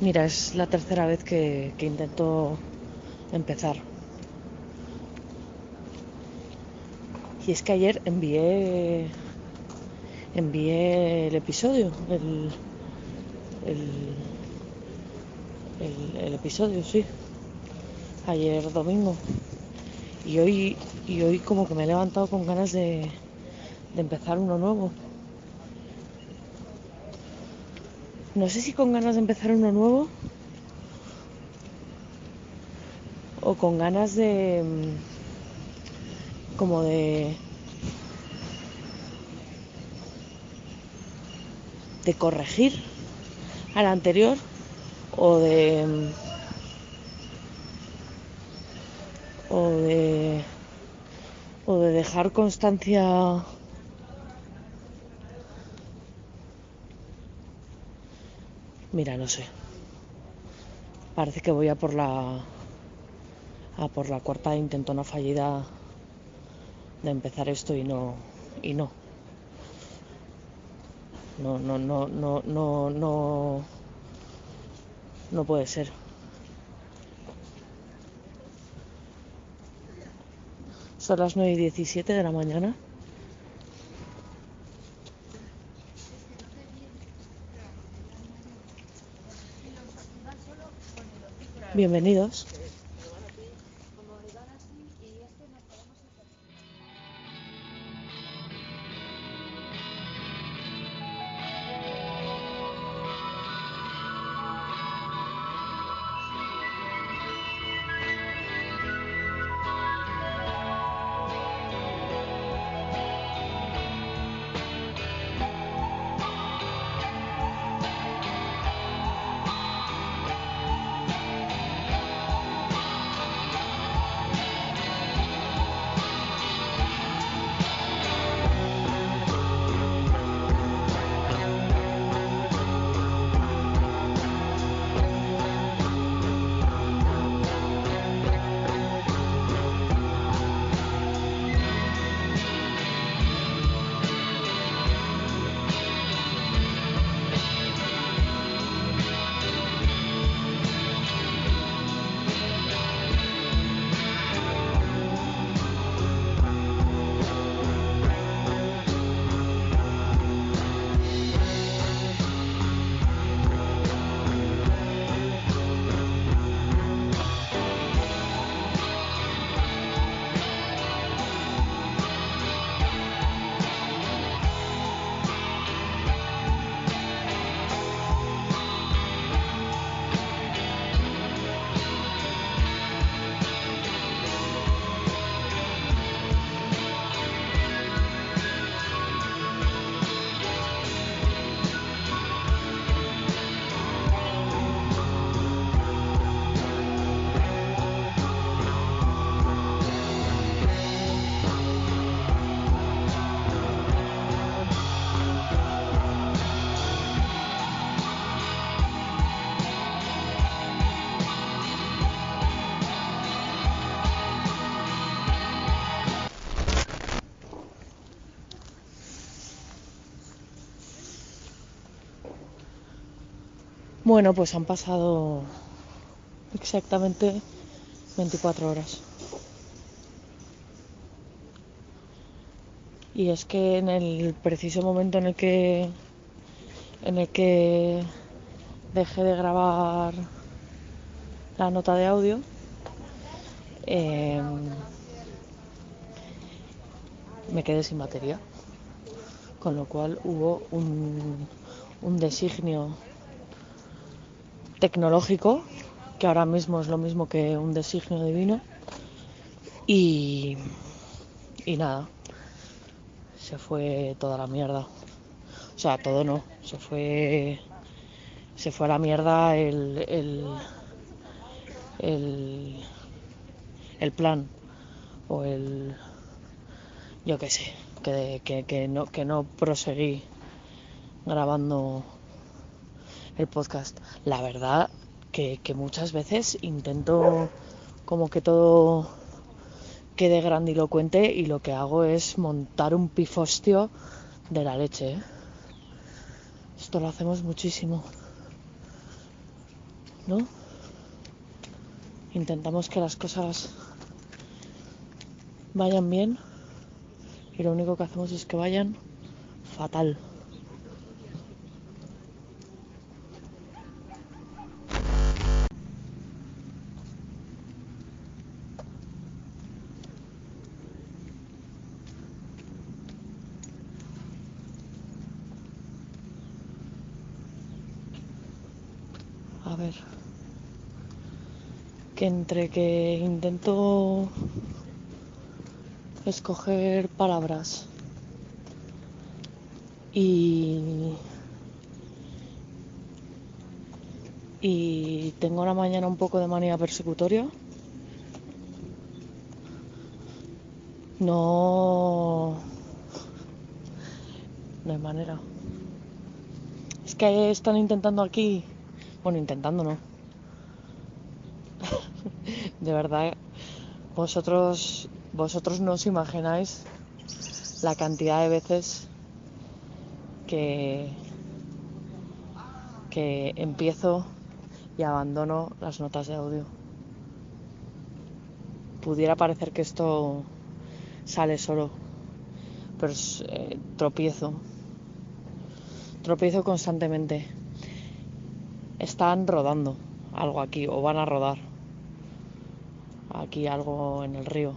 Mira, es la tercera vez que, intento empezar. Y es que ayer envié envié el episodio, el, el, el, el episodio, sí. Ayer domingo. Y hoy, y hoy como que me he levantado con ganas de, de empezar uno nuevo. No sé si con ganas de empezar uno nuevo o con ganas de mm, como de de corregir al anterior o de mm, o de o de dejar constancia Mira, no sé. Parece que voy a por la a por la cuarta intentona fallida de empezar esto y no y no. No, no, no, no, no, no, no puede ser. Son las 9 y 17 de la mañana bienvenidos Bueno, pues han pasado exactamente 24 horas. Y es que en el preciso momento en el que en el que dejé de grabar la nota de audio, eh, me quedé sin batería. Con lo cual hubo un, un designio tecnológico, que ahora mismo es lo mismo que un designio divino. Y, y nada, se fue toda la mierda. O sea, todo no, se fue se fue a la mierda el el, el, el plan o el yo qué sé, que, que, que, no, que no proseguí grabando el podcast. La verdad que, que muchas veces intento como que todo quede grandilocuente y lo que hago es montar un pifostio de la leche. ¿eh? Esto lo hacemos muchísimo. ¿no? Intentamos que las cosas vayan bien y lo único que hacemos es que vayan fatal. A ver. Que entre que intento escoger palabras y y tengo la mañana un poco de manía persecutoria. No no hay manera. Es que están intentando aquí bueno intentando no de verdad vosotros vosotros no os imagináis la cantidad de veces que, que empiezo y abandono las notas de audio. Pudiera parecer que esto sale solo, pero eh, tropiezo. Tropiezo constantemente. Están rodando algo aquí o van a rodar aquí algo en el río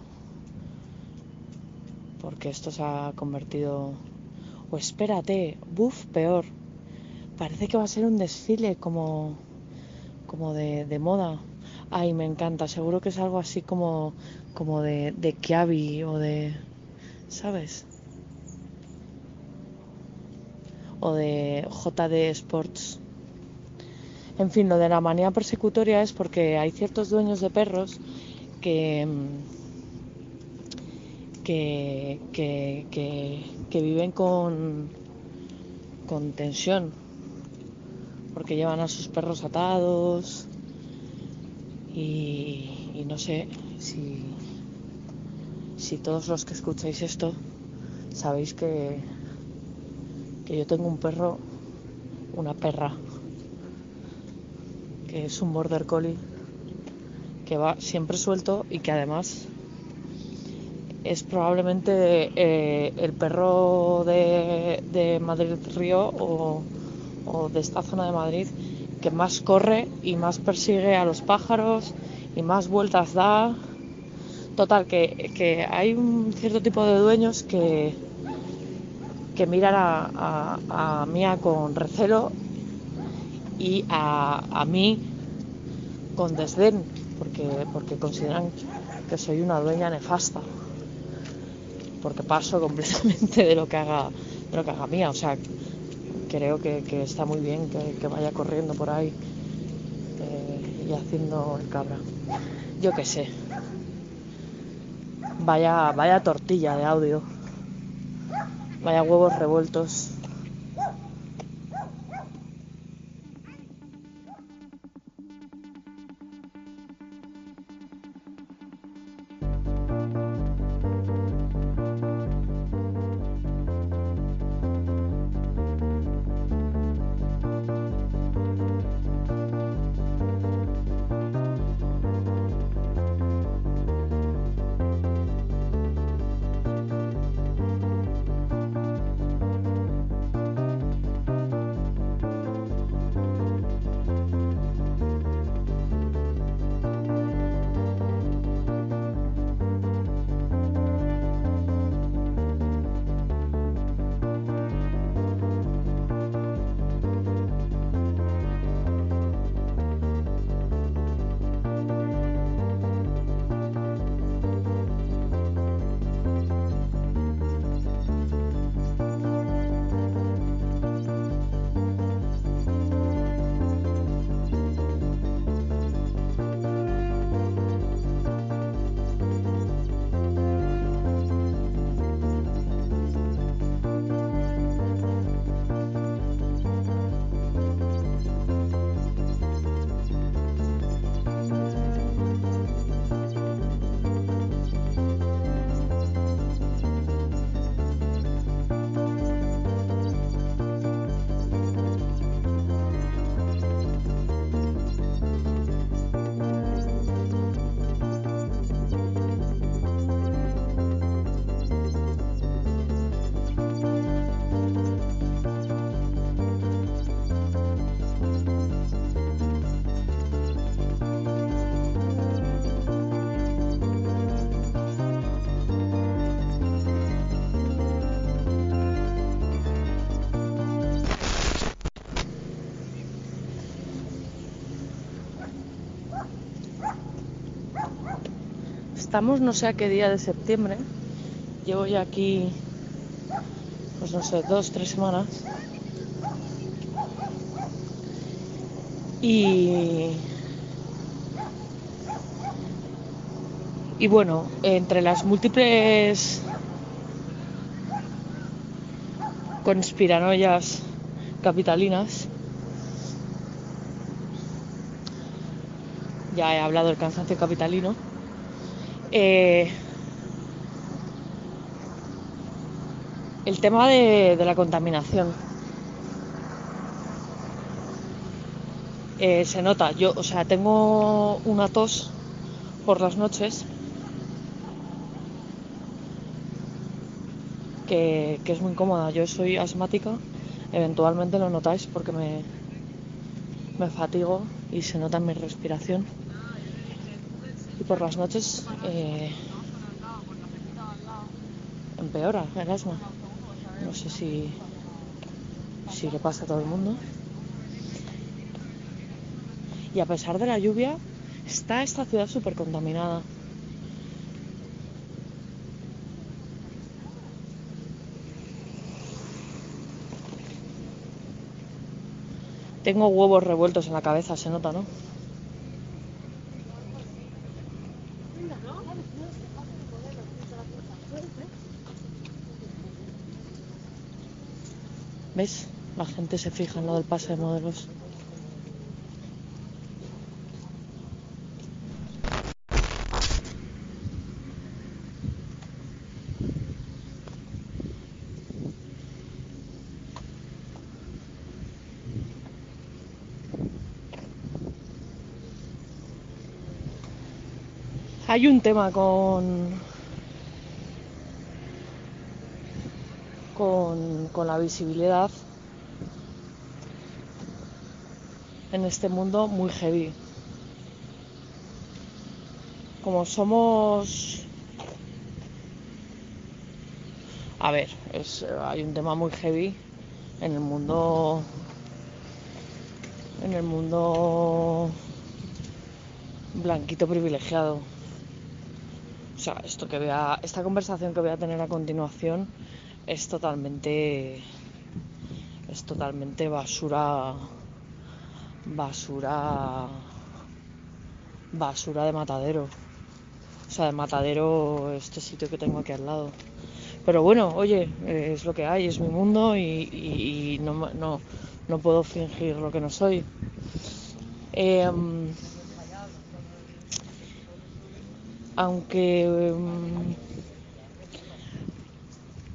porque esto se ha convertido... O espérate, buf, peor. Parece que va a ser un desfile como, como de, moda. Ay, me encanta, seguro que es algo así como, como de, de Kiabi o de... ¿Sabes? O de JD Sports. En fin, lo de la manía persecutoria es porque hay ciertos dueños de perros que que, que, viven con, con tensión, porque llevan a sus perros atados y, no sé si, si todos los que escucháis esto sabéis que, que yo tengo un perro, una perra, que es un border collie, que va siempre suelto y que además es probablemente eh, el perro de, Madrid Río o, de esta zona de Madrid que más corre y más persigue a los pájaros y más vueltas da. Total, que, hay un cierto tipo de dueños que, que miran a, a, Mía con recelo y a, a mí con desdén, porque, porque consideran que soy una dueña nefasta porque paso completamente de lo que haga, de lo que haga mía. O sea, creo que, está muy bien que, vaya corriendo por ahí eh, y haciendo el cabra. Yo qué sé. Vaya, vaya tortilla de audio. Vaya huevos revueltos. Estamos no sé a qué día de septiembre. Llevo ya aquí, pues no sé, dos, tres semanas. Y, y bueno, entre las múltiples conspiranoias capitalinas, ya he hablado del cansancio capitalino, eh, el tema de, la contaminación. Eh, se nota, yo, o sea, tengo una tos por las noches que, que es muy incómoda. Yo soy asmática, eventualmente lo notáis porque me, me fatigo y se nota en mi respiración. Por las noches eh, empeora el asma. No sé si, si le pasa a todo el mundo. Y a pesar de la lluvia, está esta ciudad súper contaminada. Tengo huevos revueltos en la cabeza, se nota, ¿no? La gente se fija en lo del pase de modelos. Hay un tema con, con, la visibilidad en este mundo muy heavy. Como somos... A ver, es, hay un tema muy heavy en el mundo... En el mundo blanquito privilegiado. O sea, esto que voy a, esta conversación que voy a tener a continuación es totalmente es totalmente basura basura basura de matadero. O sea, de matadero este sitio que tengo aquí al lado. Pero bueno, oye, es lo que hay, es mi mundo y, y, no, no, no, puedo fingir lo que no soy. Eh, aunque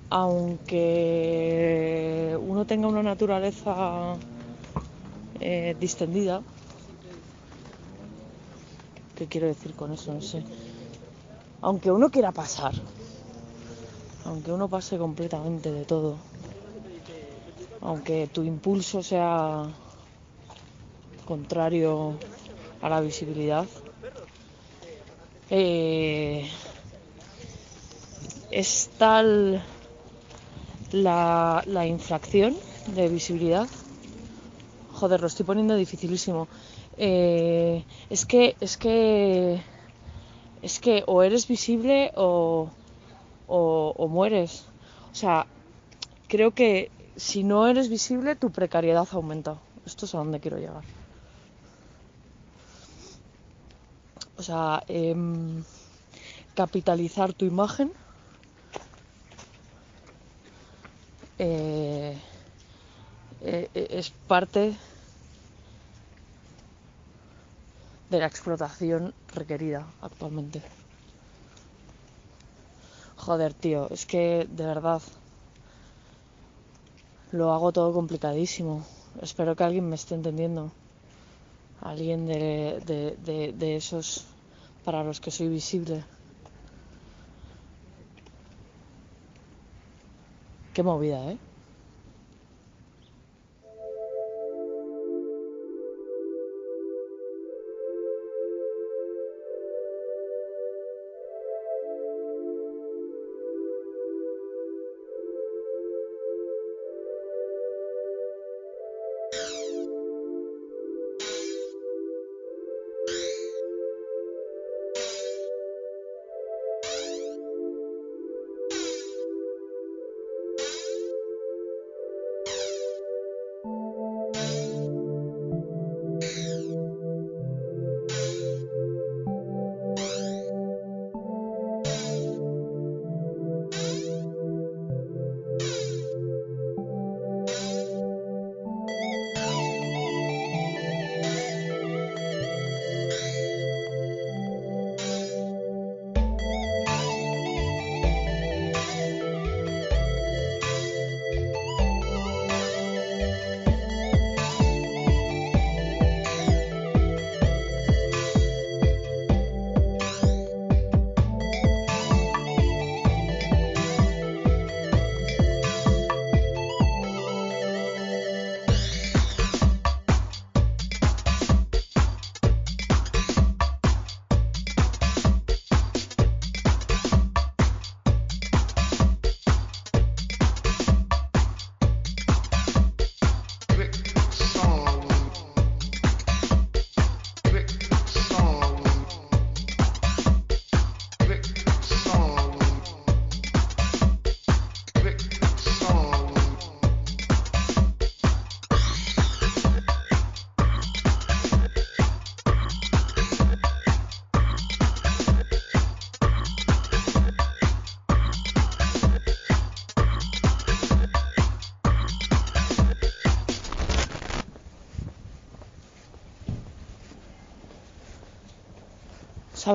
aunque uno tenga una naturaleza eh, distendida ¿qué quiero decir con eso? no sé aunque uno quiera pasar aunque uno pase completamente de todo aunque tu impulso sea contrario a la visibilidad eh, es tal la, la, infracción de visibilidad. Joder, lo estoy poniendo dificilísimo. Eh, es que, es que, es que o eres visible o, o, mueres. O sea, creo que si no eres visible, tu precariedad aumenta. Esto es a donde quiero llegar. O sea, eh, capitalizar tu imagen. Eh, eh, es parte de la explotación requerida actualmente. Joder, tío, es que de verdad lo hago todo complicadísimo. Espero que alguien me esté entendiendo alguien de, de, de, esos para los que soy visible. Qué movida, ¿eh?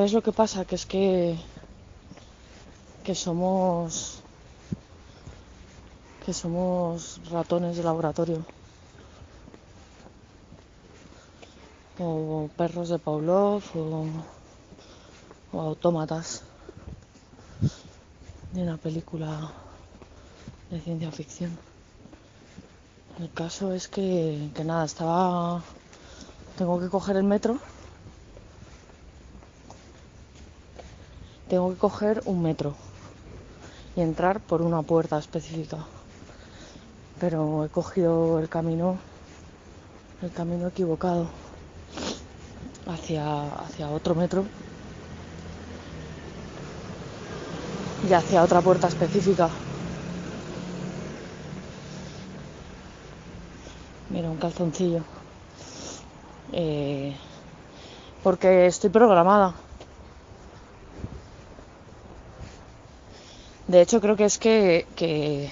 ¿Sabes lo que pasa? Que es que que somos que somos ratones de laboratorio o perros de Pavlov o, o autómatas de una película de ciencia ficción. El caso es que, que nada, estaba... Tengo que coger el metro. Tengo que coger un metro y entrar por una puerta específica. Pero he cogido el camino, el camino equivocado hacia, hacia otro metro y hacia otra puerta específica. Mira, un calzoncillo. Eh, porque estoy programada. De hecho, creo que es que, que,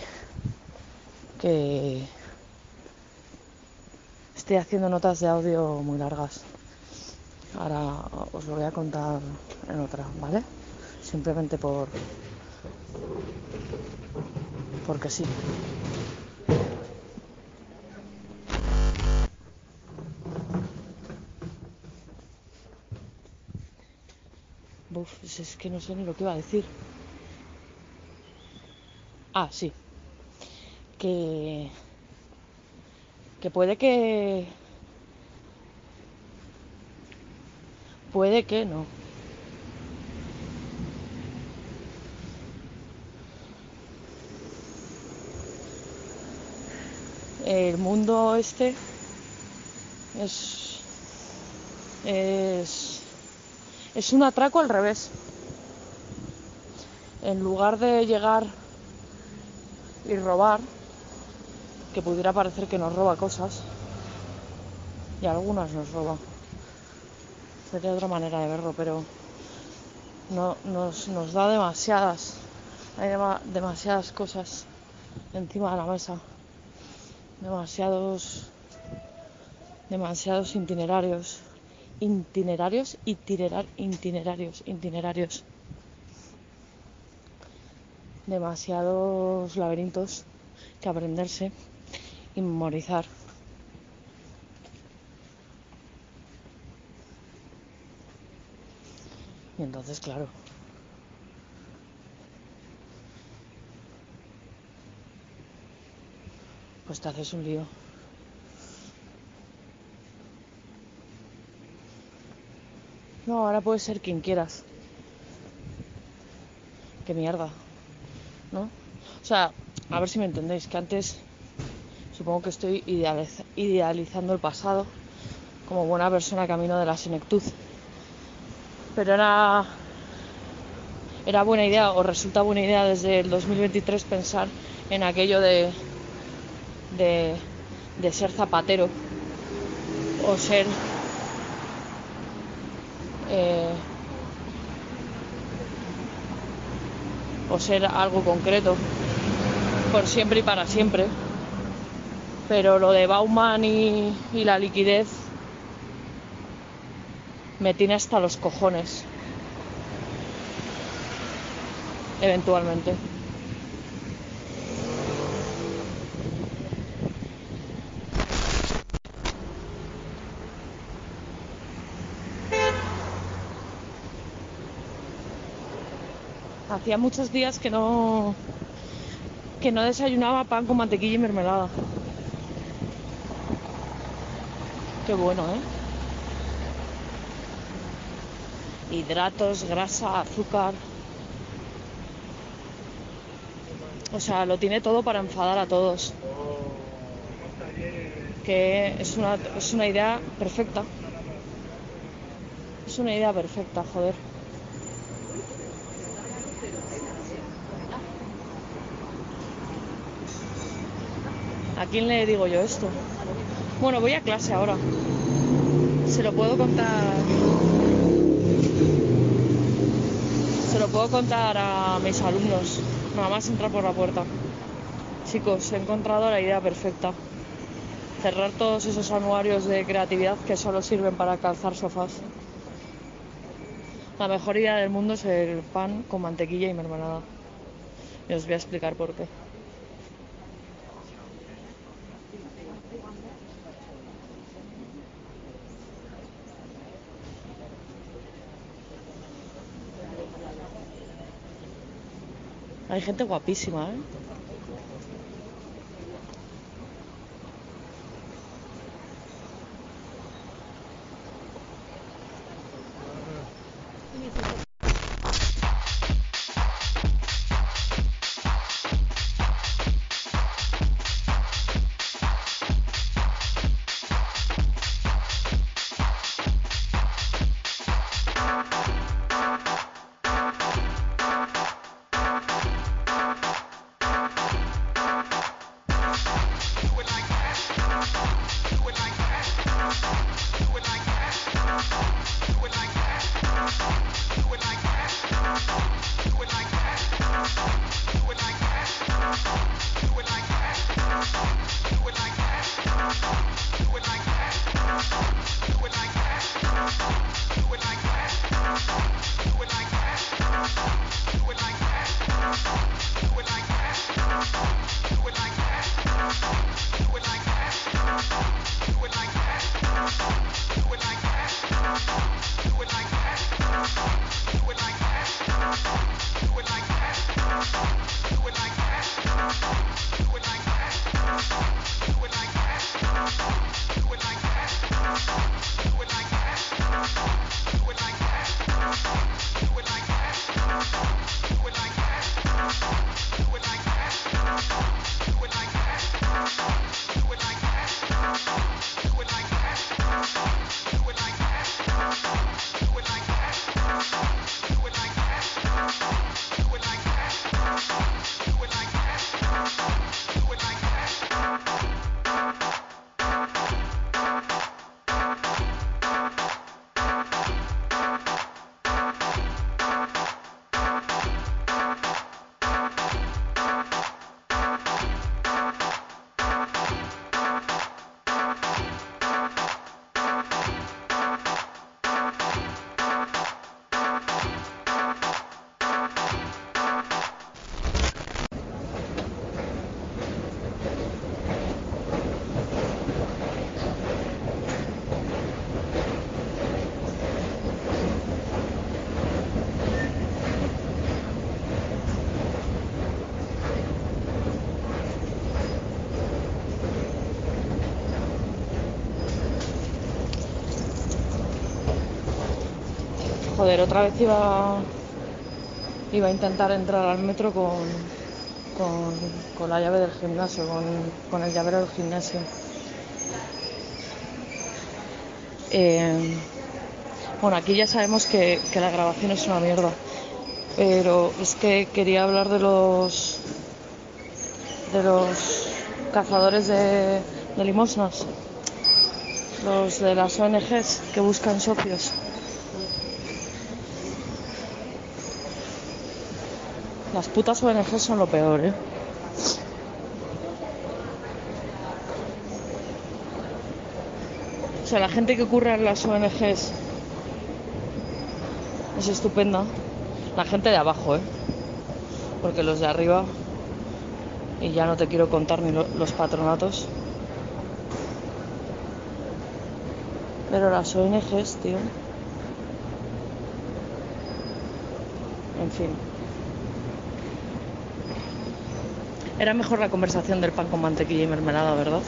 estoy haciendo notas de audio muy largas. Ahora os lo voy a contar en otra, ¿vale? Simplemente por porque sí. Uf, es que no sé ni lo que iba a decir. Ah, sí. Que. Que puede que. Puede que no. El mundo este es. Es. Es un atraco al revés. En lugar de llegar y robar, que pudiera parecer que nos roba cosas, y algunas nos roba. Sería otra manera de verlo, pero no, nos, nos da demasiadas, hay demasiadas cosas encima de la mesa, demasiados, demasiados itinerarios, itinerarios, itinerar, itinerarios, itinerarios demasiados laberintos que aprenderse y memorizar. Y entonces, claro, pues te haces un lío. No, ahora puedes ser quien quieras. Qué mierda. ¿No? O sea, a ver si me entendéis, que antes supongo que estoy idealizando el pasado como buena persona camino de la senectud. Pero era, era buena idea o resulta buena idea desde el 2023 pensar en aquello de, de, ser zapatero o ser eh, o ser algo concreto por siempre y para siempre. Pero lo de Bauman y, y la liquidez me tiene hasta los cojones. Eventualmente. Hacía muchos días que no que no desayunaba pan con mantequilla y mermelada. Qué bueno, ¿eh? Hidratos, grasa, azúcar. O sea, lo tiene todo para enfadar a todos. Que es una, es una idea perfecta. Es una idea perfecta, joder. Quién le digo yo esto? Bueno, voy a clase ahora. Se lo puedo contar. Se lo puedo contar a mis alumnos. Nada más entrar por la puerta. Chicos, he encontrado la idea perfecta. Cerrar todos esos anuarios de creatividad que solo sirven para calzar sofás. La mejor idea del mundo es el pan con mantequilla y mermelada. Y os voy a explicar por qué. Hay gente guapísima, ¿eh? Otra vez iba, iba a intentar entrar al metro con, con, con la llave del gimnasio, con, con el llavero del gimnasio. Eh, bueno, aquí ya sabemos que, que la grabación es una mierda, pero es que quería hablar de los de los cazadores de, de limosnas, los de las ONGs que buscan socios. Las putas ONGs son lo peor, ¿eh? O sea, la gente que ocurre en las ONGs es estupenda. La gente de abajo, ¿eh? Porque los de arriba, y ya no te quiero contar ni lo, los patronatos. Pero las ONGs, tío. En fin. Era mejor la conversación del pan con mantequilla y mermelada, ¿verdad?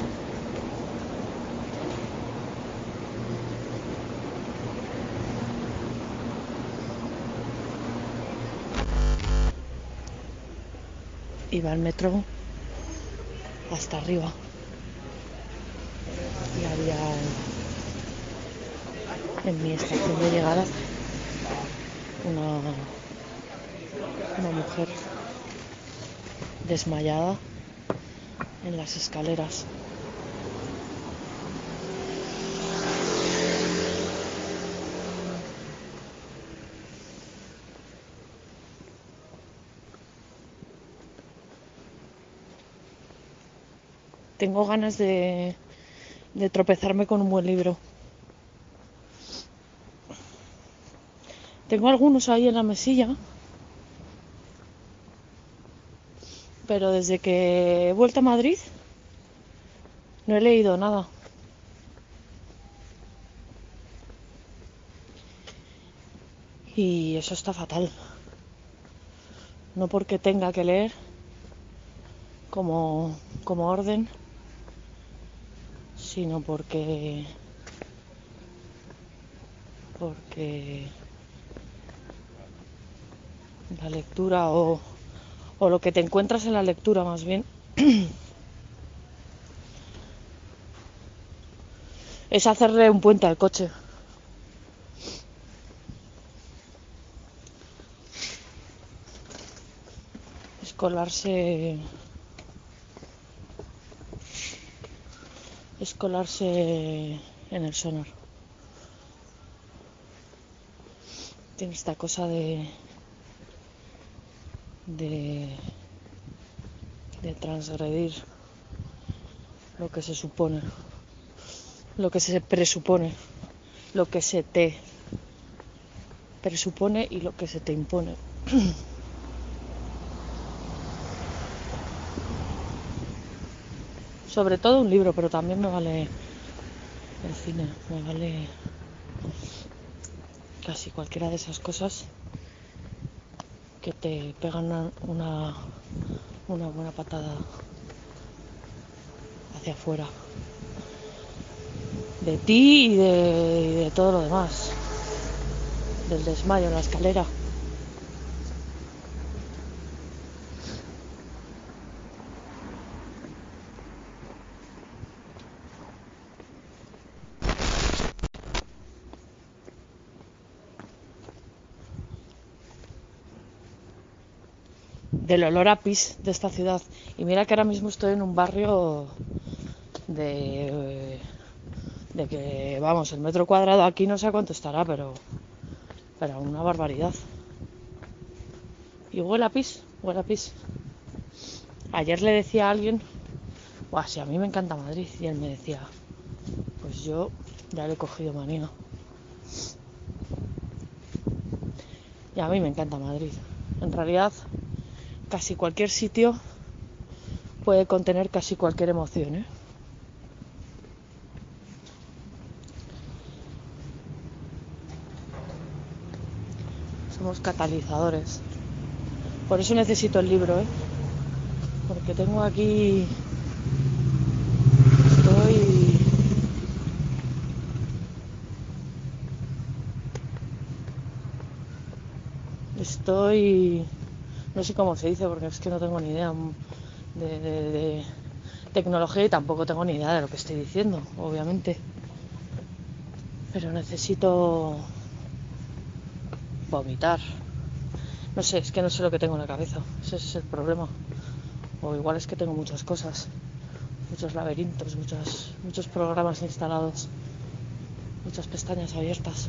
Iba al metro hasta arriba y había en mi estación de llegada una, una mujer desmayada en las escaleras. Tengo ganas de, de tropezarme con un buen libro. Tengo algunos ahí en la mesilla. Pero desde que he vuelto a Madrid no he leído nada. Y eso está fatal. No porque tenga que leer como, como orden, sino porque porque la lectura o, o lo que te encuentras en la lectura más bien es hacerle un puente al coche. Es colarse. Es colarse en el sonar. Tiene esta cosa de. De. transgredir lo que se supone lo que se presupone, lo que se te presupone y lo que se te impone. Sobre todo un libro, pero también me vale el cine, me vale casi cualquiera de esas cosas que te pegan una, una buena patada hacia afuera de ti y de, todo lo demás, del desmayo en la escalera. Del olor a pis de esta ciudad. Y mira que ahora mismo estoy en un barrio de de que, vamos, el metro cuadrado aquí no sé cuánto estará, pero, pero una barbaridad. Y huele a pis, huele a pis. Ayer le decía a alguien, Buah, si a mí me encanta Madrid, y él me decía, pues yo ya le he cogido manía. Y a mí me encanta Madrid. En realidad, casi cualquier sitio puede contener casi cualquier emoción, ¿eh? somos catalizadores. Por eso necesito el libro, ¿eh? Porque tengo aquí... Estoy... Estoy... No sé cómo se dice porque es que no tengo ni idea de, tecnología y tampoco tengo ni idea de lo que estoy diciendo, obviamente. Pero necesito vomitar. No sé, es que no sé lo que tengo en la cabeza. Ese es el problema. O igual es que tengo muchas cosas, muchos laberintos, muchos, muchos programas instalados, muchas pestañas abiertas.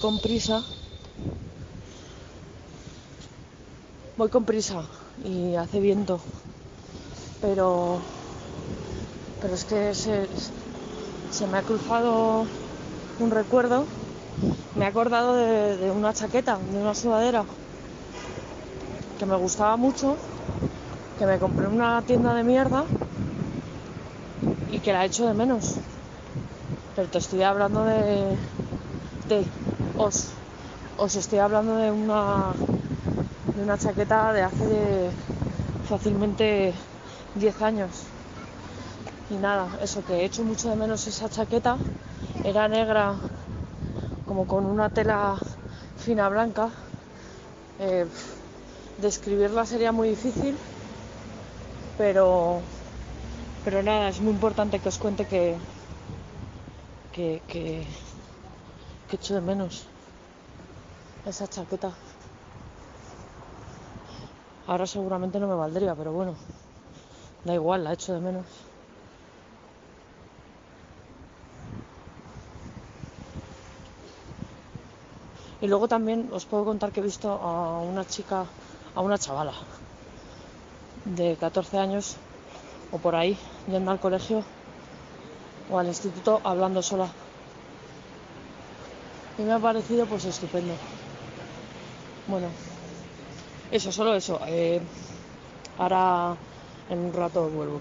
Con prisa. Voy con prisa y hace viento. Pero. Pero es que se, me ha cruzado un recuerdo. Me he acordado de, de una chaqueta, de una sudadera que me gustaba mucho, que me compré en una tienda de mierda y que la echo de menos. Pero te estoy hablando de. de. Os. os estoy hablando de una. de una chaqueta de hace fácilmente 10 años. Y nada, eso que he hecho mucho de menos esa chaqueta. Era negra, como con una tela fina blanca. Eh, describirla sería muy difícil, pero pero nada, es muy importante que os cuente que, que, que, que echo de menos esa chaqueta. Ahora seguramente no me valdría, pero bueno, da igual, la echo de menos. Y luego también os puedo contar que he visto a una chica, a una chavala de 14 años o por ahí, yendo al colegio o al instituto hablando sola. Me ha parecido pues estupendo. Bueno, eso, solo eso. Eh, ahora en un rato vuelvo.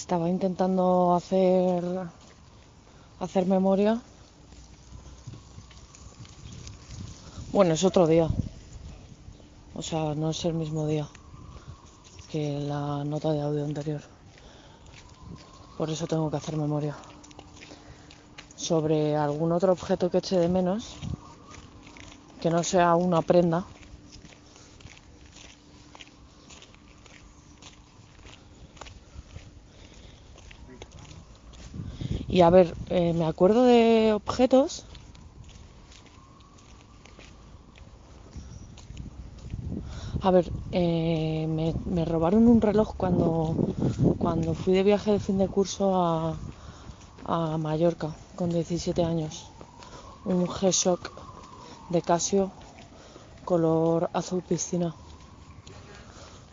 Estaba intentando hacer hacer memoria. Bueno, es otro día. O sea, no es el mismo día que la nota de audio anterior. Por eso tengo que hacer memoria. Sobre algún otro objeto que eche de menos, que no sea una prenda, Y a ver, eh, me acuerdo de objetos. A ver, eh, me, me, robaron un reloj cuando, cuando fui de viaje de fin de curso a, a Mallorca con 17 años. Un G-Shock de Casio color azul piscina.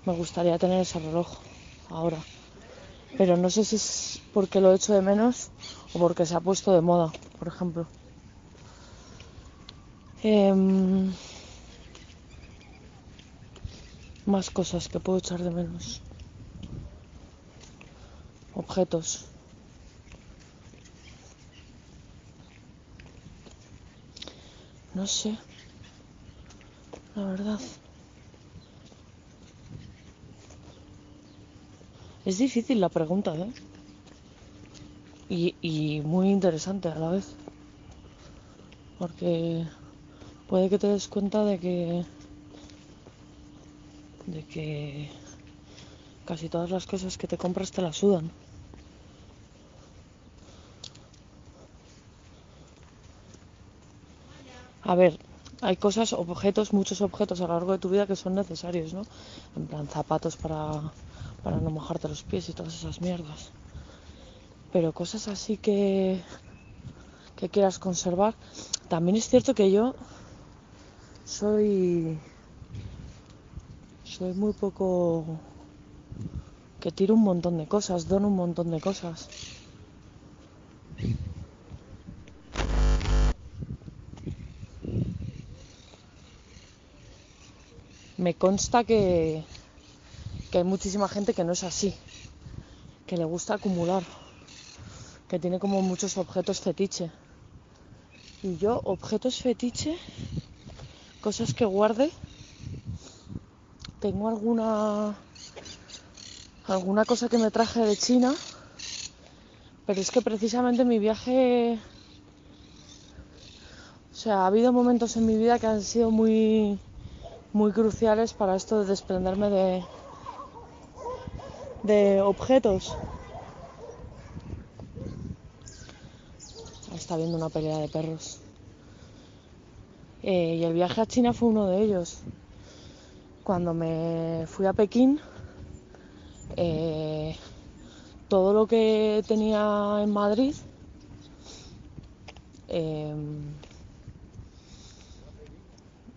Me gustaría tener ese reloj ahora. Pero no sé si es porque lo echo de menos o porque se ha puesto de moda, por ejemplo. Eh, Más cosas que puedo echar de menos. Objetos. No sé. La verdad. Es difícil la pregunta, ¿eh? Y, muy interesante a la vez. Porque puede que te des cuenta de que de que casi todas las cosas que te compras te las sudan. A ver, hay cosas, objetos, muchos objetos a lo largo de tu vida que son necesarios, ¿no? En plan zapatos para, para no mojarte los pies y todas esas mierdas. Pero cosas así que, que quieras conservar. También es cierto que yo soy soy muy poco que tiro un montón de cosas, dono un montón de cosas. Me consta que, que hay muchísima gente que no es así, que le gusta acumular, que tiene como muchos objetos fetiche. Y yo, objetos fetiche, cosas que guarde, tengo alguna alguna cosa que me traje de China, pero es que precisamente mi viaje, o sea, ha habido momentos en mi vida que han sido muy muy cruciales para esto de desprenderme de de objetos. Está viendo una pelea de perros. Eh, y el viaje a China fue uno de ellos. Cuando me fui a Pekín, eh, todo lo que tenía en Madrid, eh,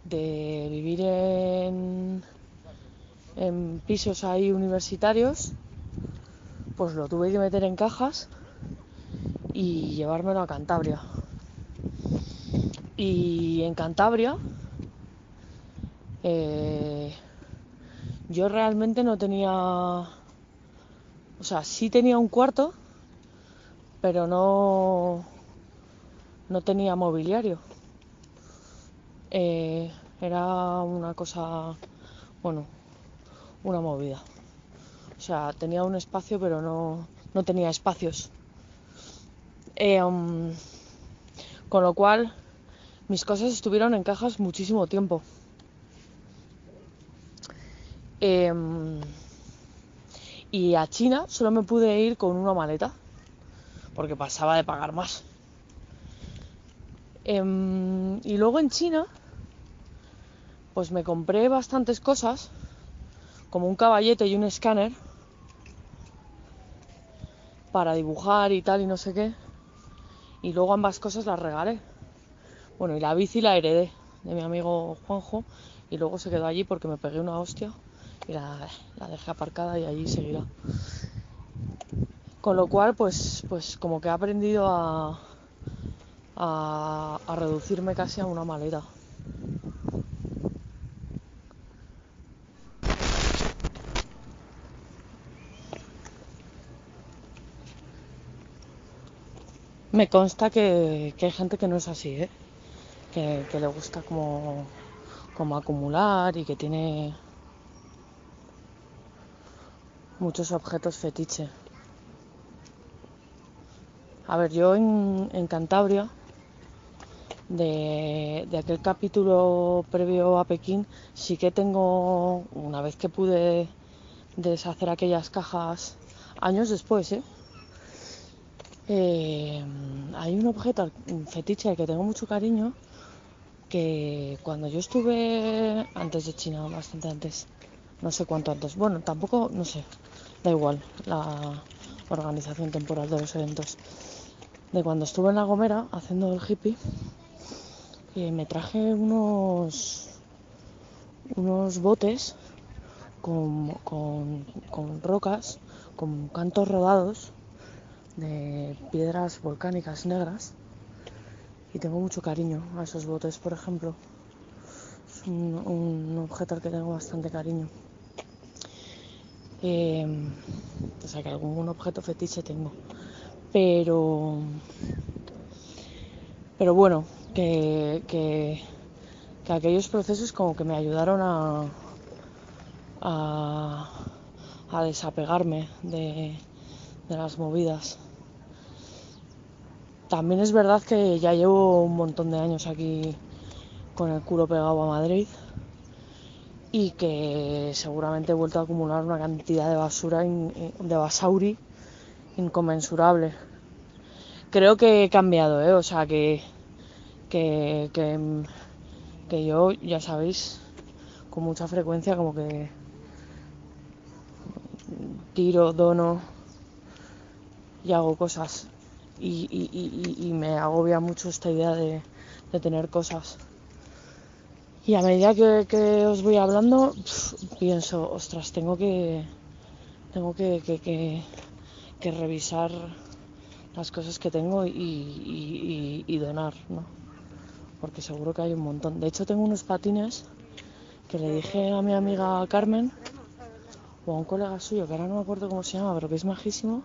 de vivir en, en pisos ahí universitarios, pues lo tuve que meter en cajas y llevármelo a Cantabria. Y en Cantabria eh, yo realmente no tenía, o sea, sí tenía un cuarto, pero no, no tenía mobiliario. Eh, era una cosa, bueno, una movida. O sea, tenía un espacio, pero no, no tenía espacios. Eh, um, con lo cual, mis cosas estuvieron en cajas muchísimo tiempo. Em, y a China solo me pude ir con una maleta, porque pasaba de pagar más. Em, y luego en China, pues me compré bastantes cosas, como un caballete y un escáner, para dibujar y tal y no sé qué. Y luego ambas cosas las regalé. Bueno, y la bici la heredé de mi amigo Juanjo y luego se quedó allí porque me pegué una hostia y la, dejé aparcada y allí seguirá. Con lo cual, pues, pues como que he aprendido a, a, a reducirme casi a una maleta. Me consta que, hay gente que no es así, ¿eh? que, le gusta como, como acumular y que tiene muchos objetos fetiche. A ver, yo en, en Cantabria, de, de, aquel capítulo previo a Pekín, sí que tengo, una vez que pude deshacer aquellas cajas, años después, ¿eh? Eh, hay un objeto fetiche al que tengo mucho cariño que cuando yo estuve antes de China, bastante antes, no sé cuánto antes, bueno, tampoco, no sé, da igual la organización temporal de los eventos. De cuando estuve en La Gomera haciendo el hippie, eh, me traje unos, unos botes con, con, con rocas, con cantos rodados de piedras volcánicas negras y tengo mucho cariño a esos botes, por ejemplo. Es un, objeto al que tengo bastante cariño. Em, o sea que algún objeto fetiche tengo. Pero. Pero bueno, que, que, aquellos procesos como que me ayudaron a, a, desapegarme de, de las movidas. También es verdad que ya llevo un montón de años aquí con el culo pegado a Madrid y que seguramente he vuelto a acumular una cantidad de basura, de basauri inconmensurable. Creo que he cambiado, ¿eh? o sea que, que, que, yo, ya sabéis, con mucha frecuencia como que tiro, dono y hago cosas. Y, y, me agobia mucho esta idea de, de tener cosas. Y a medida que, os voy hablando, pienso, ostras, tengo que tengo que, que, revisar las cosas que tengo y, donar, ¿no? Porque seguro que hay un montón. De hecho, tengo unos patines que le dije a mi amiga Carmen o a un colega suyo, que ahora no me acuerdo cómo se llama, pero que es majísimo,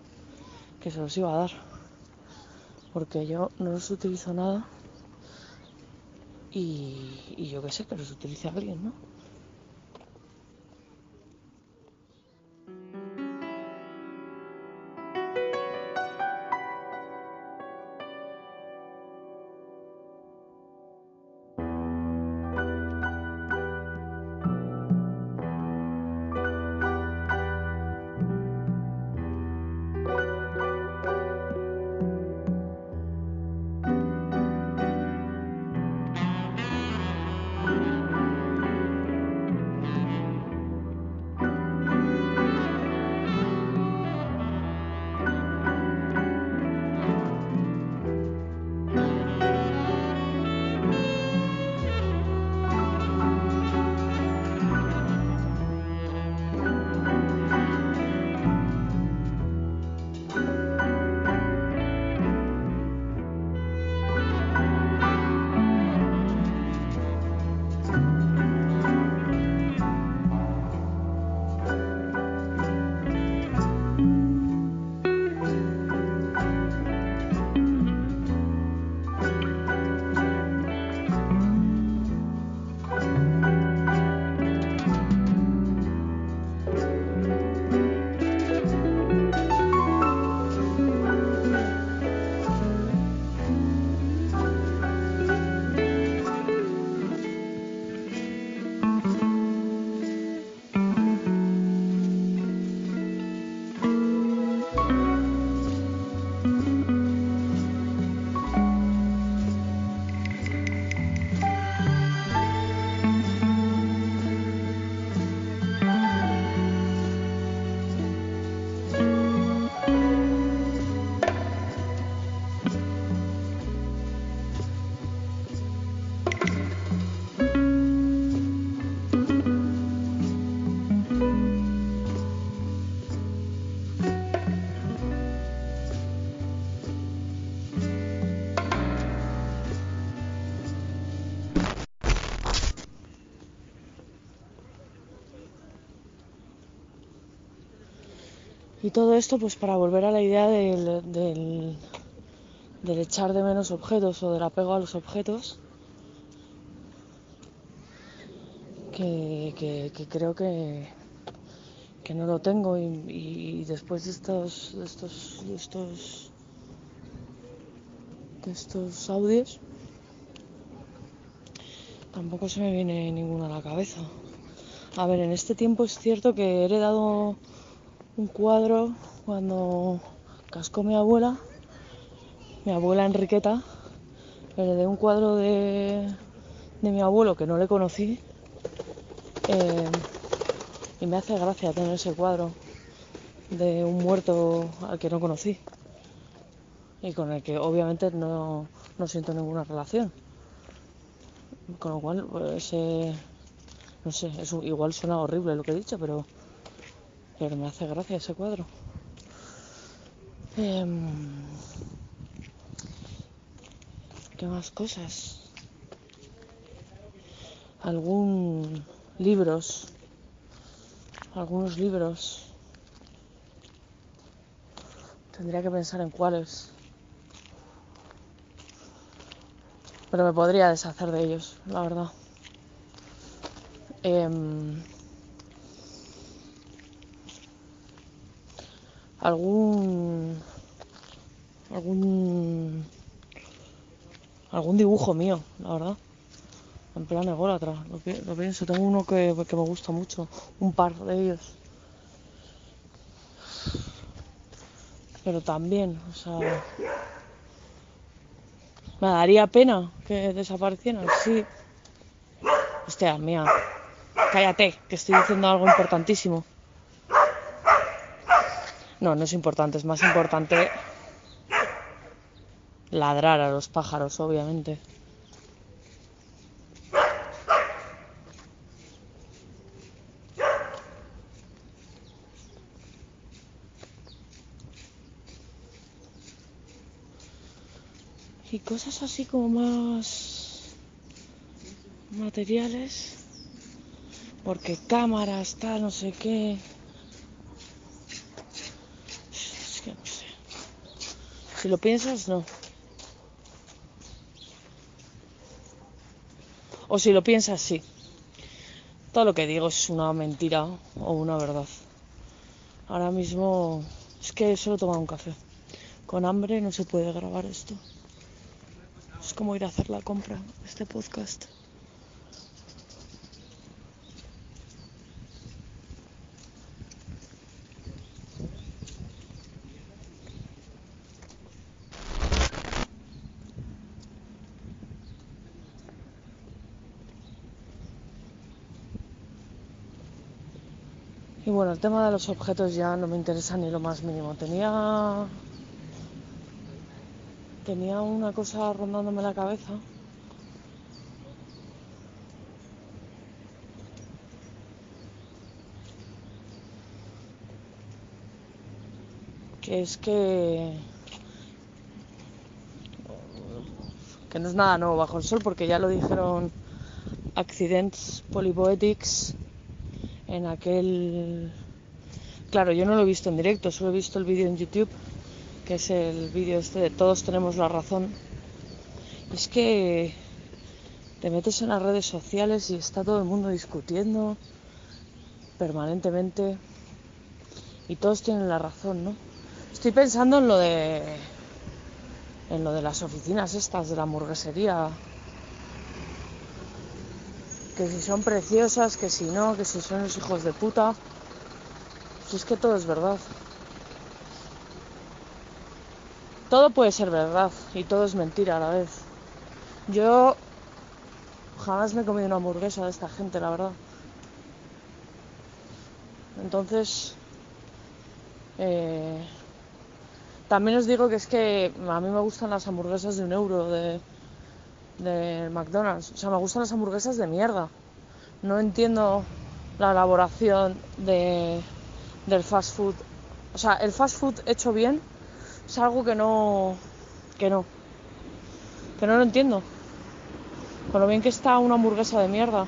que se los iba a dar. Porque yo no los utilizo nada y, yo qué sé, que los utilice alguien, ¿no? Todo esto pues para volver a la idea del, del, echar de menos objetos o del apego a los objetos, que, creo que, que, no lo tengo y, después de estos, de estos, de estos, de estos audios tampoco se me viene ninguno a la cabeza. A ver, en este tiempo es cierto que he heredado un cuadro cuando cascó mi abuela, mi abuela Enriqueta, de un cuadro de, de, mi abuelo que no le conocí eh, y me hace gracia tener ese cuadro de un muerto al que no conocí y con el que obviamente no, no siento ninguna relación. Con lo cual, pues, eh, no sé, igual suena horrible lo que he dicho, pero pero me hace gracia ese cuadro. Em, ¿Qué más cosas? Algún libros, algunos libros Tendría que pensar en cuáles. Pero me podría deshacer de ellos, la verdad. Em, algún algún algún dibujo mío, la verdad. En plan ególatra, lo, lo pienso. Tengo uno que, que me gusta mucho, un par de ellos. Pero también, o sea, me daría pena que desaparecieran, sí. Hostia, mía, cállate, que estoy diciendo algo importantísimo. No, no es importante, es más importante ladrar a los pájaros, obviamente. Y cosas así como más materiales, porque cámaras, tal, no sé qué. Es que no sé. Si lo piensas, no. O si lo piensas, sí. Todo lo que digo es una mentira o una verdad. Ahora mismo es que solo he tomado un café. Con hambre no se puede grabar esto. Es como ir a hacer la compra este podcast. El tema de los objetos ya no me interesa ni lo más mínimo. Tenía tenía una cosa rondándome la cabeza. Que es que que no es nada nuevo bajo el sol porque ya lo dijeron Accidents Polypoetics en aquel... Claro, yo no lo he visto en directo, solo he visto el vídeo en YouTube, que es el vídeo este de Todos tenemos la razón. Es que te metes en las redes sociales y está todo el mundo discutiendo permanentemente y todos tienen la razón, ¿no? Estoy pensando en lo de en lo de las oficinas estas de la hamburguesería que si son preciosas, que si no, que si son los hijos de puta. Es que todo es verdad. Todo puede ser verdad y todo es mentira a la vez. Yo jamás me he comido una hamburguesa de esta gente, la verdad. Entonces, eh, también os digo que es que a mí me gustan las hamburguesas de un euro de, de McDonald's. O sea, me gustan las hamburguesas de mierda. No entiendo la elaboración de, del fast food. O sea, el fast food hecho bien es algo que no. que no. Que no lo entiendo. Con lo bien que está una hamburguesa de mierda.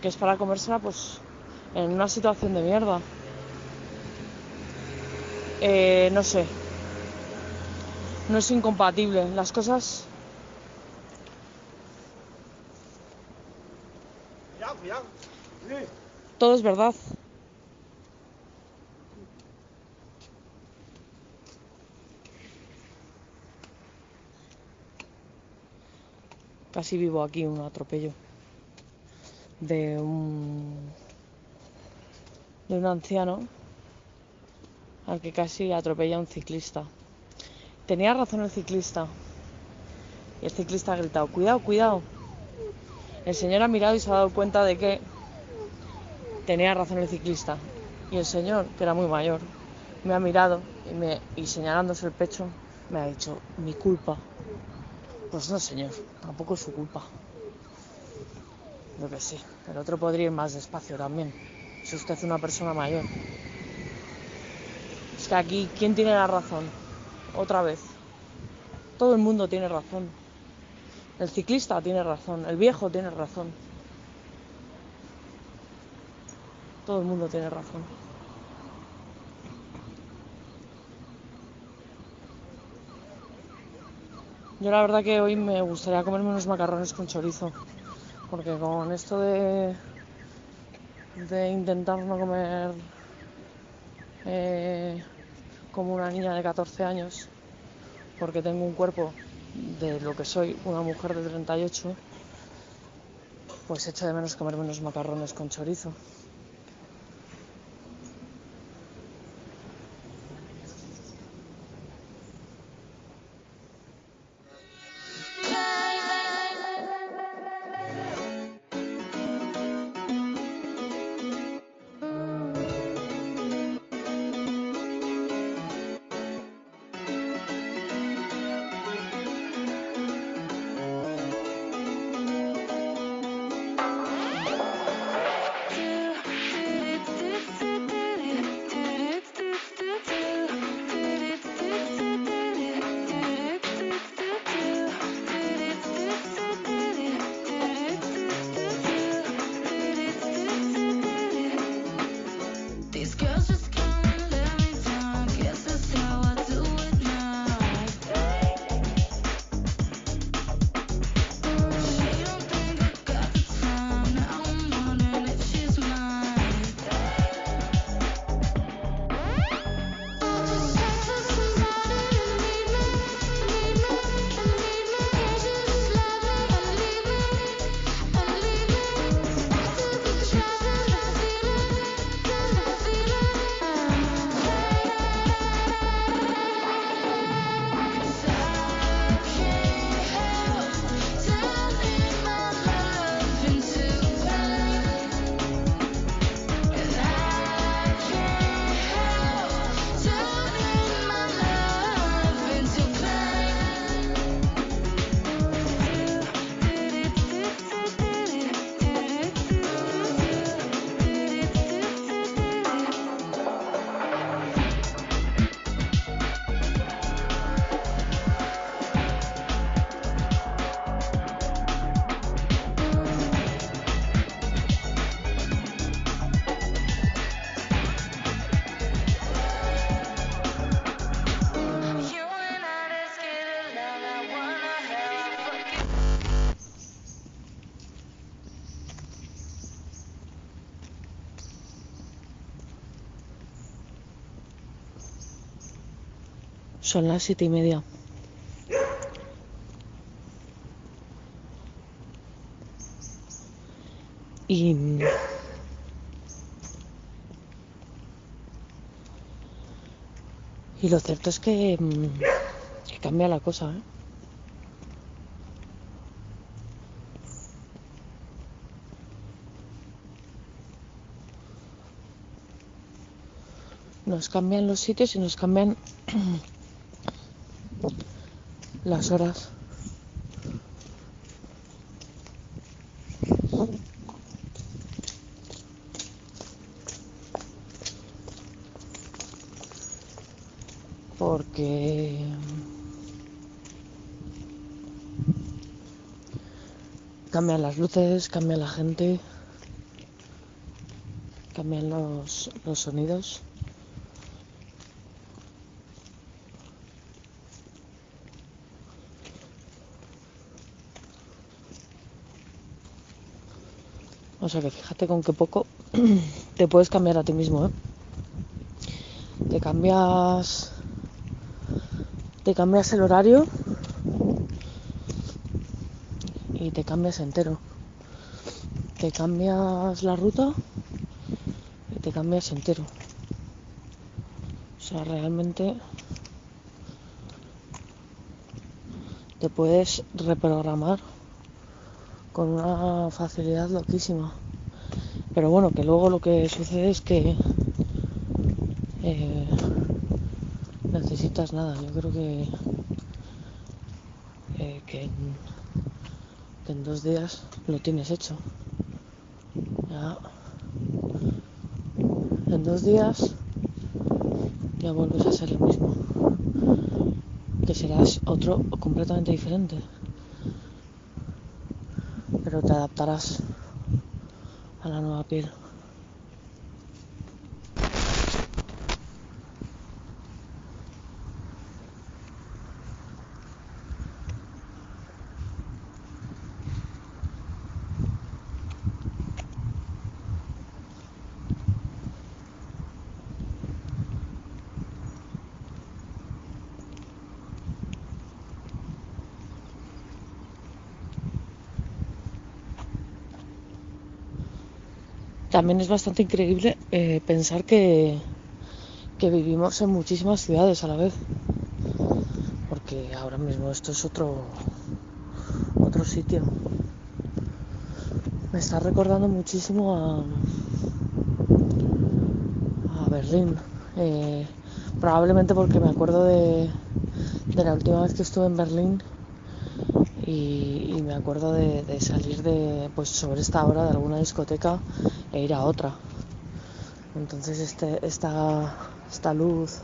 Que es para comérsela, pues, en una situación de mierda. Eh, no sé. No es incompatible. Las cosas Todo es verdad. Casi vivo aquí un atropello de un de un anciano al que casi atropella un ciclista. Tenía razón el ciclista. Y el ciclista ha gritado, cuidado, cuidado. El señor ha mirado y se ha dado cuenta de que tenía razón el ciclista. Y el señor, que era muy mayor, me ha mirado y, me, y señalándose el pecho, me ha dicho, mi culpa. Pues no, señor, tampoco es su culpa. Yo que sí, el otro podría ir más despacio también. Si usted es una persona mayor. Es que aquí, ¿quién tiene la razón? Otra vez. Todo el mundo tiene razón. El ciclista tiene razón, el viejo tiene razón. Todo el mundo tiene razón. Yo la verdad que hoy me gustaría comerme unos macarrones con chorizo, porque con esto de, de intentar no comer eh, como una niña de 14 años, porque tengo un cuerpo de lo que soy, una mujer de 38, pues echo de menos comerme unos macarrones con chorizo. Son las siete y media. Y y lo cierto es que, mm, que cambia la cosa, ¿eh? Nos cambian los sitios y nos cambian las horas. Porque cambian las luces, cambia la gente, cambian los, los sonidos. Sea que fíjate con qué poco te puedes cambiar a ti mismo, ¿eh? Te cambias. Te cambias el horario y te cambias entero. Te cambias la ruta y te cambias entero. O sea, realmente te puedes reprogramar con una facilidad loquísima. Pero bueno, que luego lo que sucede es que eh, necesitas nada. Yo creo que, eh, que, en, que, en, dos días lo tienes hecho. Ya, en dos días ya vuelves a ser el mismo. Que serás otro completamente diferente pero te adaptarás la nueva. También es bastante increíble eh, pensar que, vivimos en muchísimas ciudades a la vez. Porque ahora mismo esto es otro, otro sitio. Me está recordando muchísimo a, Berlín. Eh, probablemente porque me acuerdo de, la última vez que estuve en Berlín y, y me acuerdo de, de, salir de pues sobre esta hora de alguna discoteca e ir a otra entonces este, esta, esta luz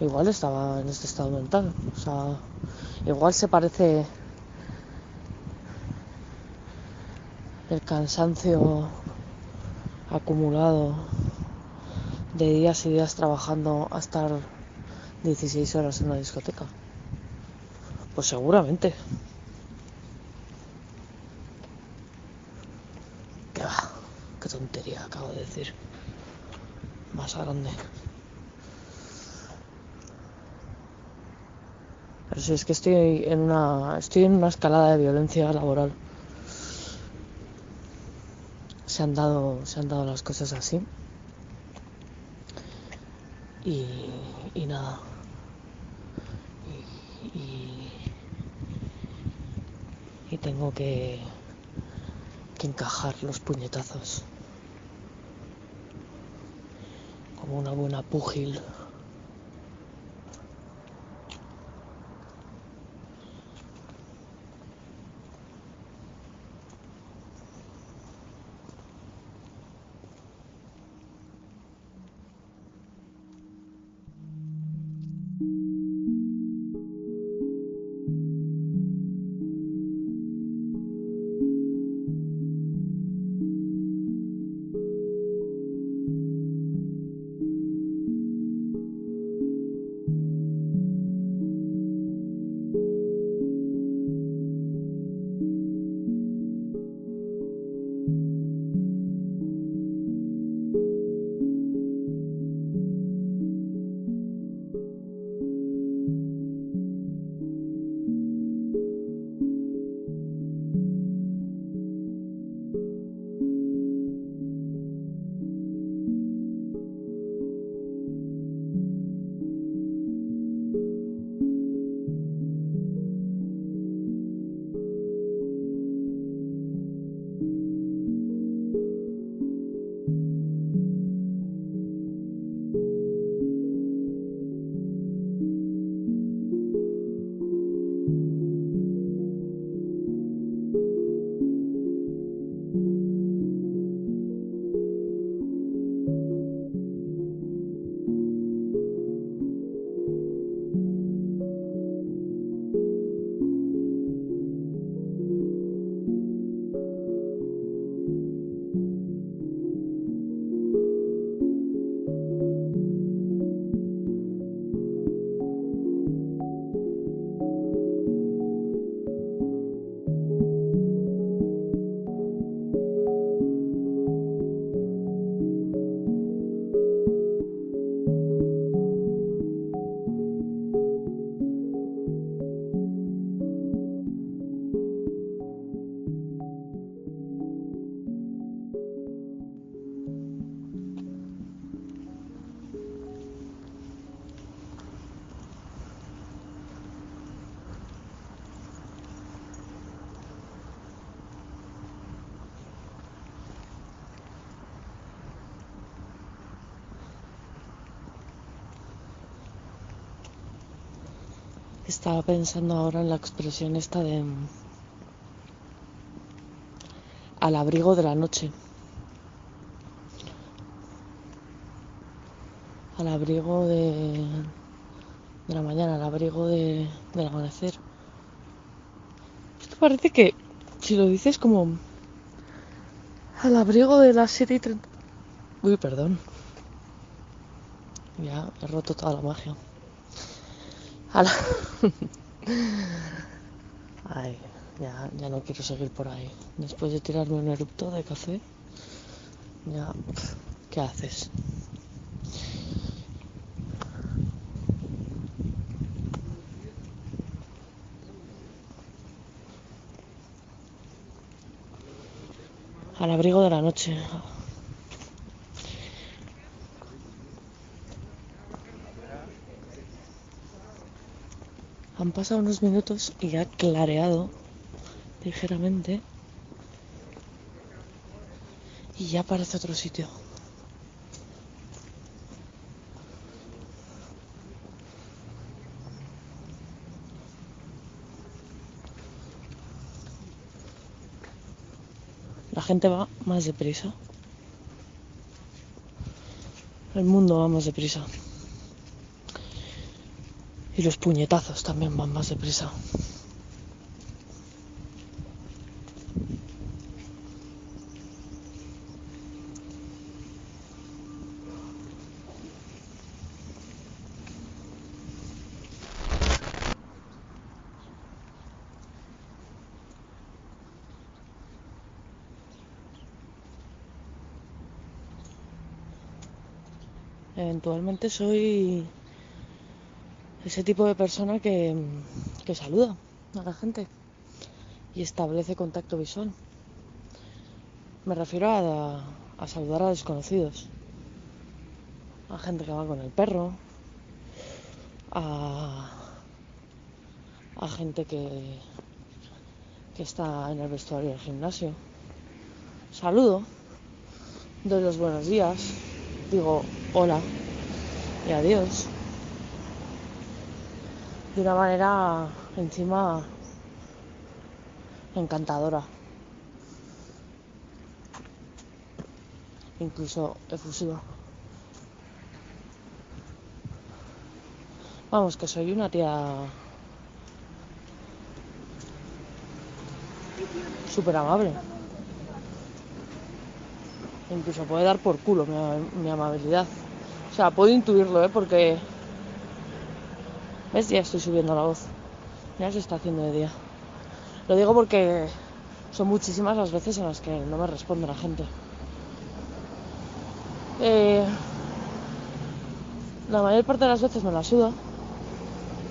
igual estaba en este estado mental o sea igual se parece el cansancio acumulado de días y días trabajando a estar 16 horas en una discoteca. Pues seguramente. ¿Qué va? Qué tontería acabo de decir. Más grande. Si es que estoy en una estoy en una escalada de violencia laboral. Se han dado se han dado las cosas así. Y, nada. Y, y, y tengo que, que encajar los puñetazos. Como una buena púgil. Pensando ahora en la expresión esta de al abrigo de la noche. Al abrigo de, de la mañana, al abrigo de, del amanecer. Esto parece que, si lo dices como al abrigo de las 7 y 30... Uy, perdón. Ya he roto toda la magia. Ay, ya, ya no quiero seguir por ahí. Después de tirarme un erupto de café, ya, ¿qué haces? al abrigo de la noche. Han pasado unos minutos y ha clareado ligeramente y ya parece otro sitio. La gente va más deprisa. El mundo va más deprisa. Y los puñetazos también van más deprisa. Eventualmente soy ese tipo de persona que, que saluda a la gente y establece contacto visual. Me refiero a, a saludar a desconocidos, a gente que va con el perro, a, a gente que, que está en el vestuario del gimnasio. Saludo, doy los buenos días, digo hola y adiós. De una manera encima encantadora. Incluso efusiva. Vamos, que soy una tía súper amable. Incluso puede dar por culo mi, mi amabilidad. O sea, puedo intuirlo, ¿eh? Porque... ¿Ves? Ya estoy subiendo la voz. Ya se está haciendo de día. Lo digo porque son muchísimas las veces en las que no me responde la gente. Eh, la mayor parte de las veces me la suda.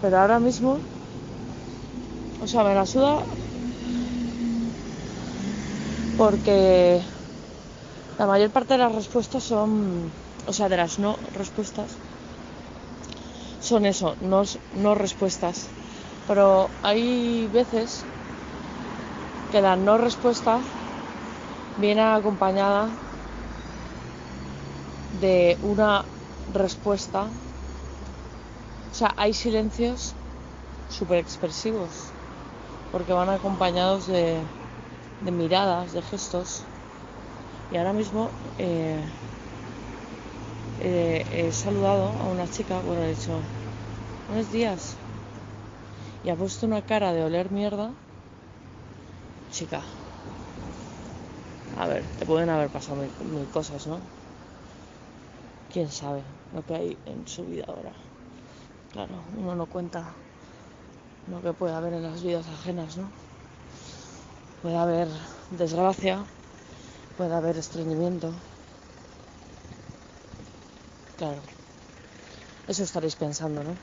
Pero ahora mismo... O sea, me la suda porque la mayor parte de las respuestas son o sea, de las no respuestas, son eso, no, no respuestas. Pero hay veces que la no respuesta viene acompañada de una respuesta. O sea, hay silencios súper expresivos porque van acompañados de, de, miradas, de gestos. Y ahora mismo eh, eh, he saludado a una chica, bueno, he dicho, buenos días. Y ha puesto una cara de oler mierda. Chica. A ver, te pueden haber pasado mil, cosas, ¿no? Quién sabe lo que hay en su vida ahora. Claro, uno no cuenta lo que puede haber en las vidas ajenas, ¿no? Puede haber desgracia, puede haber estreñimiento, Claro. Eso estaréis pensando, ¿no?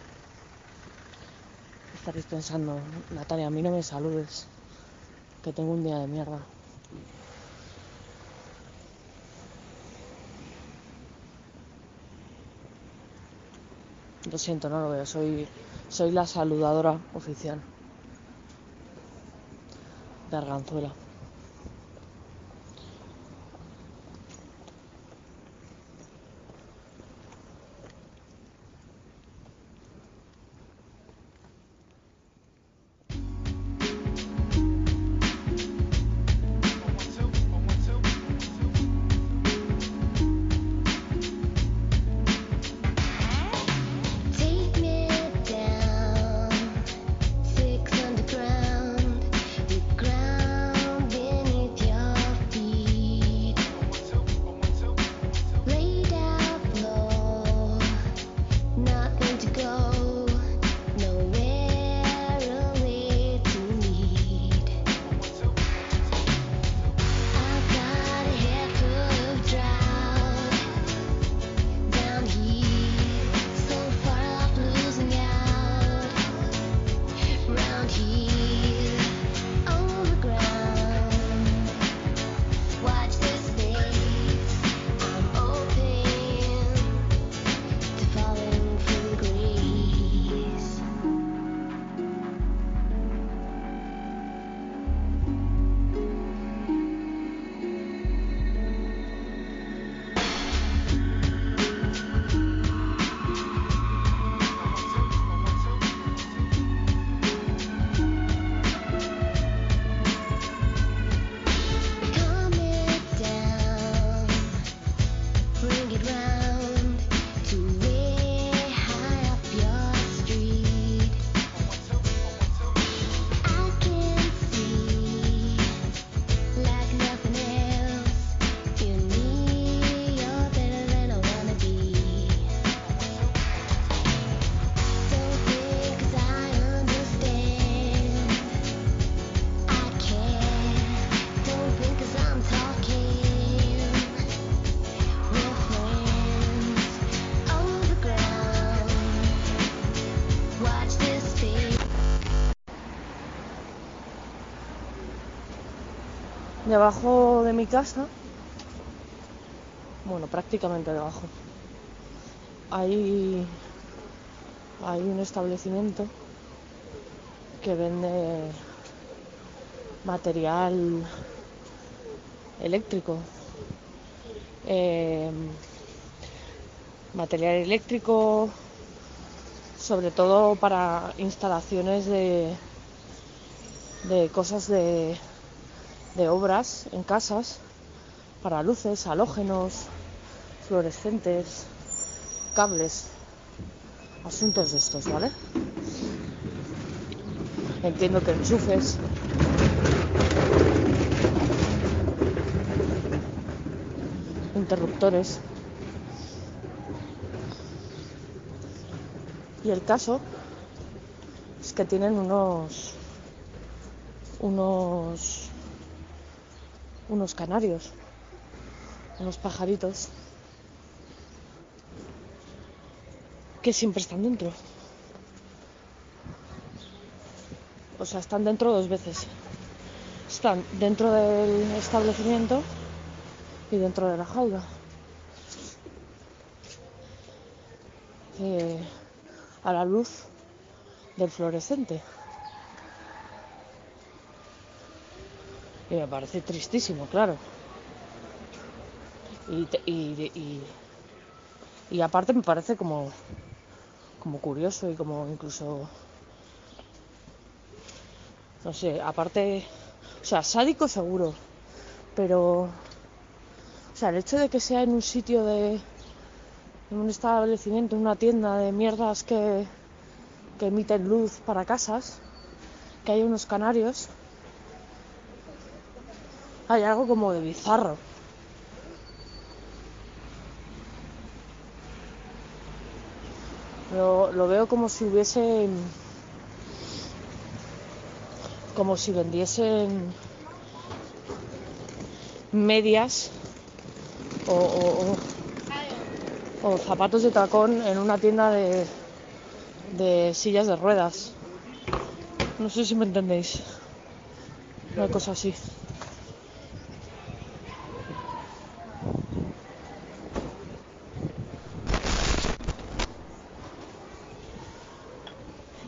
Estaréis pensando, Natalia, a mí no me saludes, que tengo un día de mierda. Lo siento, no lo veo, soy, soy la saludadora oficial de Arganzuela. Debajo de mi casa, bueno, prácticamente debajo, hay, hay un establecimiento que vende material eléctrico. eh, material eléctrico, sobre todo para instalaciones de, de cosas de, de obras en casas, para luces, halógenos, fluorescentes, cables, asuntos de estos, ¿vale? Entiendo que enchufes. interruptores. Y el caso es que tienen unos unos unos canarios, unos pajaritos que siempre están dentro. O sea, están dentro dos veces. Están dentro del establecimiento y dentro de la jaula. Eh, a la luz del fluorescente. Y me parece tristísimo, claro. Y, y, y, y aparte me parece como, como curioso y como incluso, no sé, aparte, o sea, sádico seguro, pero, o sea, el hecho de que sea en un sitio de, en un establecimiento, en una tienda de mierdas que, que emiten luz para casas, que hay unos canarios, hay algo como de bizarro. Lo, lo veo como si hubiese, como si vendiesen medias o, o- o- o zapatos de tacón en una tienda de, de sillas de ruedas. No sé si me entendéis. Una cosa así.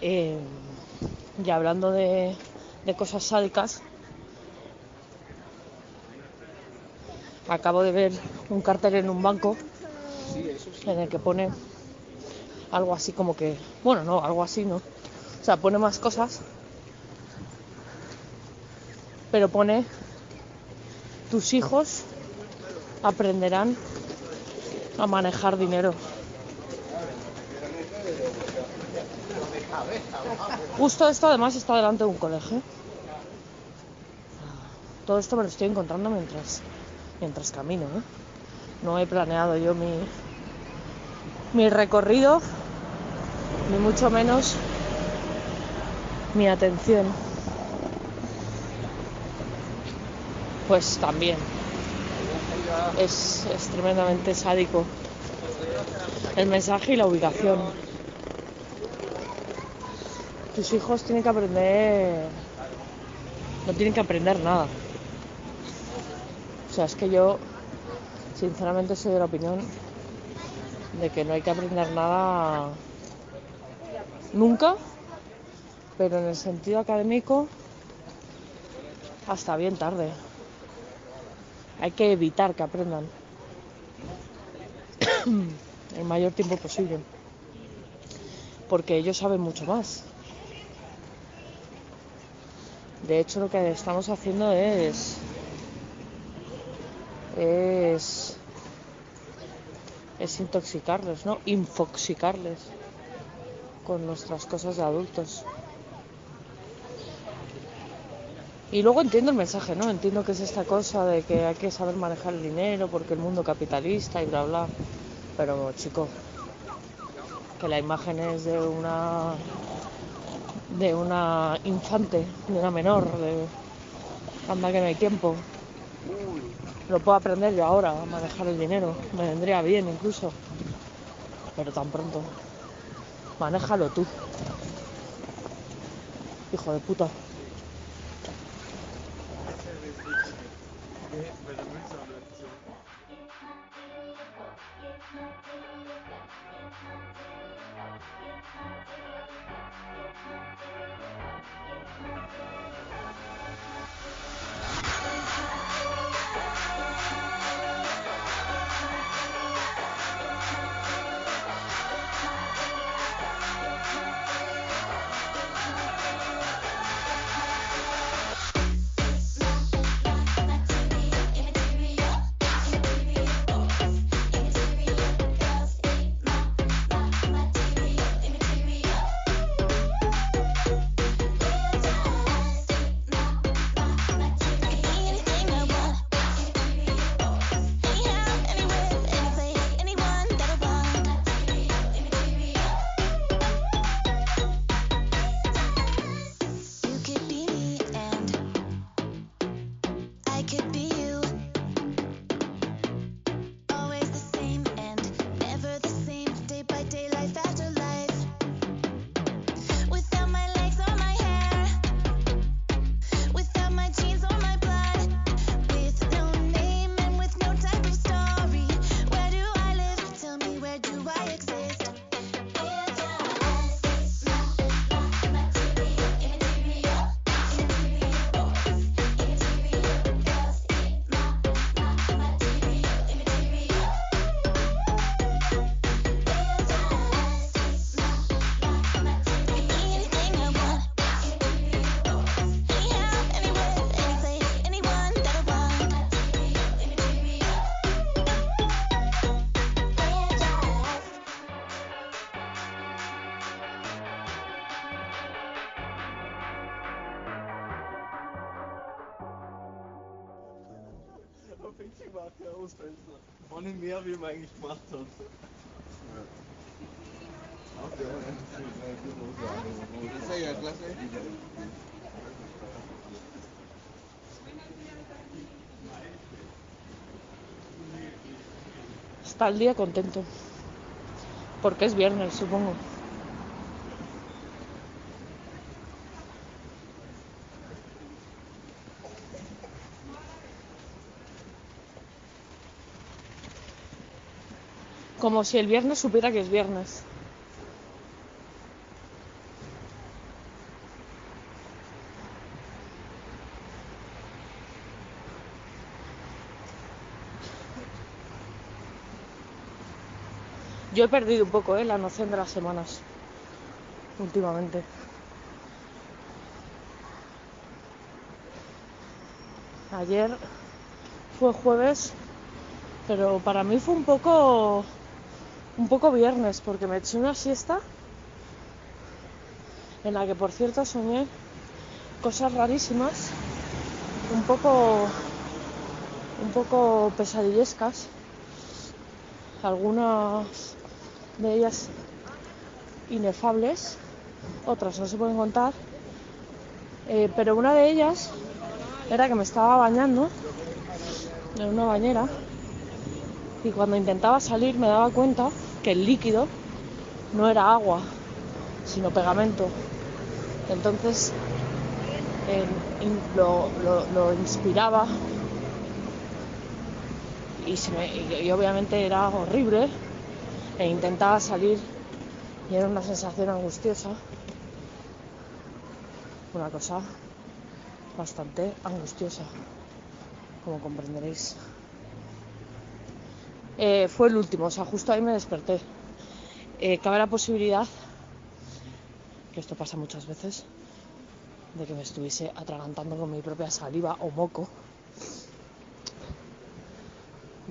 Eh, hablando de, de cosas sádicas, acabo de ver un cartel en un banco en el que pone algo así como que, bueno, no, algo así, ¿no? O sea, pone más cosas, pero pone tus hijos aprenderán a manejar dinero. Justo esto además está delante de un colegio. Todo esto me lo estoy encontrando mientras, mientras camino. ¿eh? No he planeado yo mi, mi recorrido, ni mucho menos mi atención. Pues también es, es tremendamente sádico el mensaje y la ubicación. Tus hijos tienen que aprender, no tienen que aprender nada. O sea, es que yo sinceramente soy de la opinión de que no hay que aprender nada nunca, pero en el sentido académico hasta bien tarde. Hay que evitar que aprendan el mayor tiempo posible, porque ellos saben mucho más. De hecho, lo que estamos haciendo es es es intoxicarles, ¿no? Infoxicarles con nuestras cosas de adultos. Y luego entiendo el mensaje, ¿no? Entiendo que es esta cosa de que hay que saber manejar el dinero porque el mundo capitalista y bla bla. Pero chico, que la imagen es de una de una infante, de una menor, de anda que no hay tiempo. Lo puedo aprender yo ahora a manejar el dinero, me vendría bien incluso. Pero tan pronto. Manéjalo tú. Hijo de puta. Auf Pixie macht der Ausfenster. Ohne mehr, wie man eigentlich gemacht hat. Esa ya clase. Está el día contento. Porque es viernes, supongo. Como si el viernes supiera que es viernes. Yo he perdido un poco ¿eh? la noción de las semanas últimamente. Ayer fue jueves, pero para mí fue un poco un poco viernes porque me eché una siesta en la que por cierto soñé cosas rarísimas, un poco un poco pesadillescas, algunas de ellas inefables, otras no se pueden contar, Eh, pero una de ellas era que me estaba bañando en una bañera y cuando intentaba salir me daba cuenta que el líquido no era agua, sino pegamento. Entonces lo, lo- inspiraba y, se me- y obviamente era horrible e intentaba salir y era una sensación angustiosa, una cosa bastante angustiosa, como comprenderéis. Eh, fue el último, o sea, justo ahí me desperté. Eh, cabe la posibilidad, que esto pasa muchas veces, de que me estuviese atragantando con mi propia saliva o moco.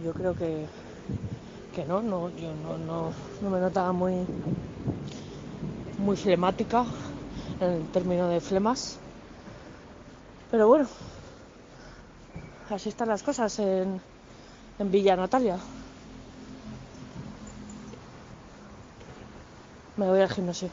Yo creo que, que no, no, yo no, no, no me notaba muy, muy flemática en el término de flemas. Pero bueno, así están las cosas en, en Villa Natalia. Me voy al gimnasio.